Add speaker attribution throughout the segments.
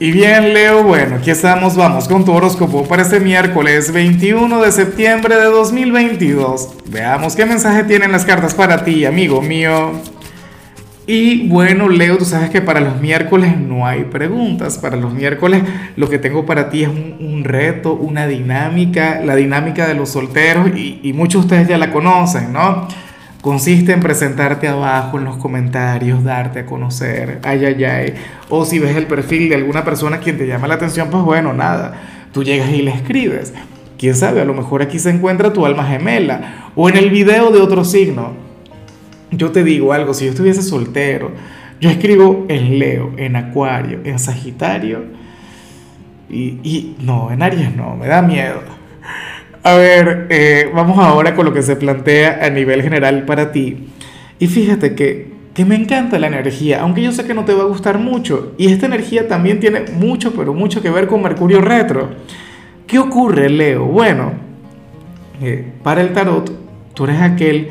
Speaker 1: Y bien, Leo, bueno, aquí estamos, vamos con tu horóscopo para este miércoles 21 de septiembre de 2022. Veamos qué mensaje tienen las cartas para ti, amigo mío. Y bueno, Leo, tú sabes que para los miércoles no hay preguntas. Para los miércoles lo que tengo para ti es un, reto, una dinámica, la dinámica de los solteros y, y muchos de ustedes ya la conocen, ¿no? Consiste en presentarte abajo en los comentarios, darte a conocer, ay, ay, ay. O si ves el perfil de alguna persona quien te llama la atención, pues bueno, nada, tú llegas y le escribes. Quién sabe, a lo mejor aquí se encuentra tu alma gemela. O en el video de otro signo. Yo te digo algo, si yo estuviese soltero, yo escribo en Leo, en Acuario, en Sagitario. Y, y no, en Aries no, me da miedo. A ver, eh, vamos ahora con lo que se plantea a nivel general para ti. Y fíjate que, que me encanta la energía, aunque yo sé que no te va a gustar mucho. Y esta energía también tiene mucho, pero mucho que ver con Mercurio retro. ¿Qué ocurre, Leo? Bueno, eh, para el tarot, tú eres aquel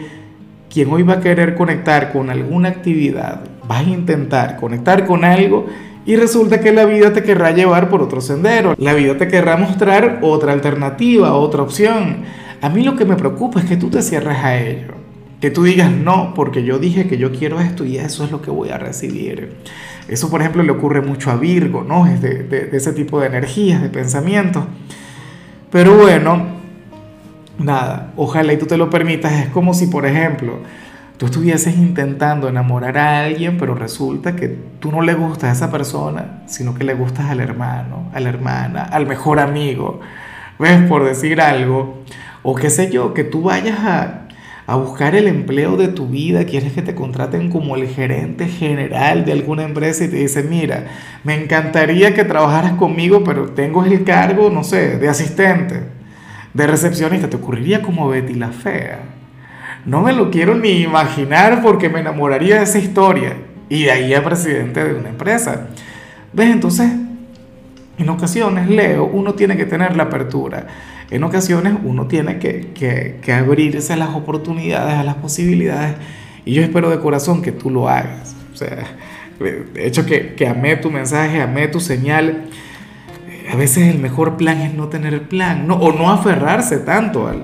Speaker 1: quien hoy va a querer conectar con alguna actividad, vas a intentar conectar con algo y resulta que la vida te querrá llevar por otro sendero, la vida te querrá mostrar otra alternativa, otra opción. A mí lo que me preocupa es que tú te cierres a ello, que tú digas no, porque yo dije que yo quiero esto y eso es lo que voy a recibir. Eso, por ejemplo, le ocurre mucho a Virgo, ¿no? Es de, de ese tipo de energías, de pensamientos. Pero bueno, nada, ojalá y tú te lo permitas. Es como si, por ejemplo, tú estuvieses intentando enamorar a alguien, pero resulta que tú no le gustas a esa persona, sino que le gustas al hermano, a la hermana, al mejor amigo, ¿ves? Por decir algo, o qué sé yo, que tú vayas a, buscar el empleo de tu vida, quieres que te contraten como el gerente general de alguna empresa y te dicen, mira, me encantaría que trabajaras conmigo, pero tengo el cargo, no sé, de asistente, de recepcionista, te ocurriría como Betty la Fea no me lo quiero ni imaginar porque me enamoraría de esa historia. Y de ahí a presidente de una empresa. ¿Ves? Entonces, en ocasiones, Leo, uno tiene que tener la apertura. En ocasiones uno tiene que, que, abrirse a las oportunidades, a las posibilidades. Y yo espero de corazón que tú lo hagas. O sea, de hecho que, que amé tu mensaje, amé tu señal. A veces el mejor plan es no tener plan, no, o no aferrarse tanto al,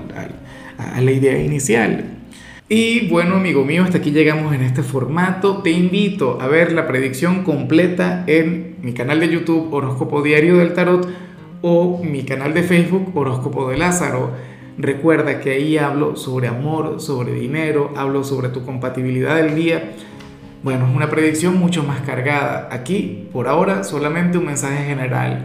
Speaker 1: a la idea inicial. Y bueno, amigo mío, hasta aquí llegamos en este formato. Te invito a ver la predicción completa en mi canal de YouTube Horóscopo Diario del Tarot o mi canal de Facebook Horóscopo de Lázaro. Recuerda que ahí hablo sobre amor, sobre dinero, hablo sobre tu compatibilidad del día. Bueno, es una predicción mucho más cargada. Aquí, por ahora, solamente un mensaje general.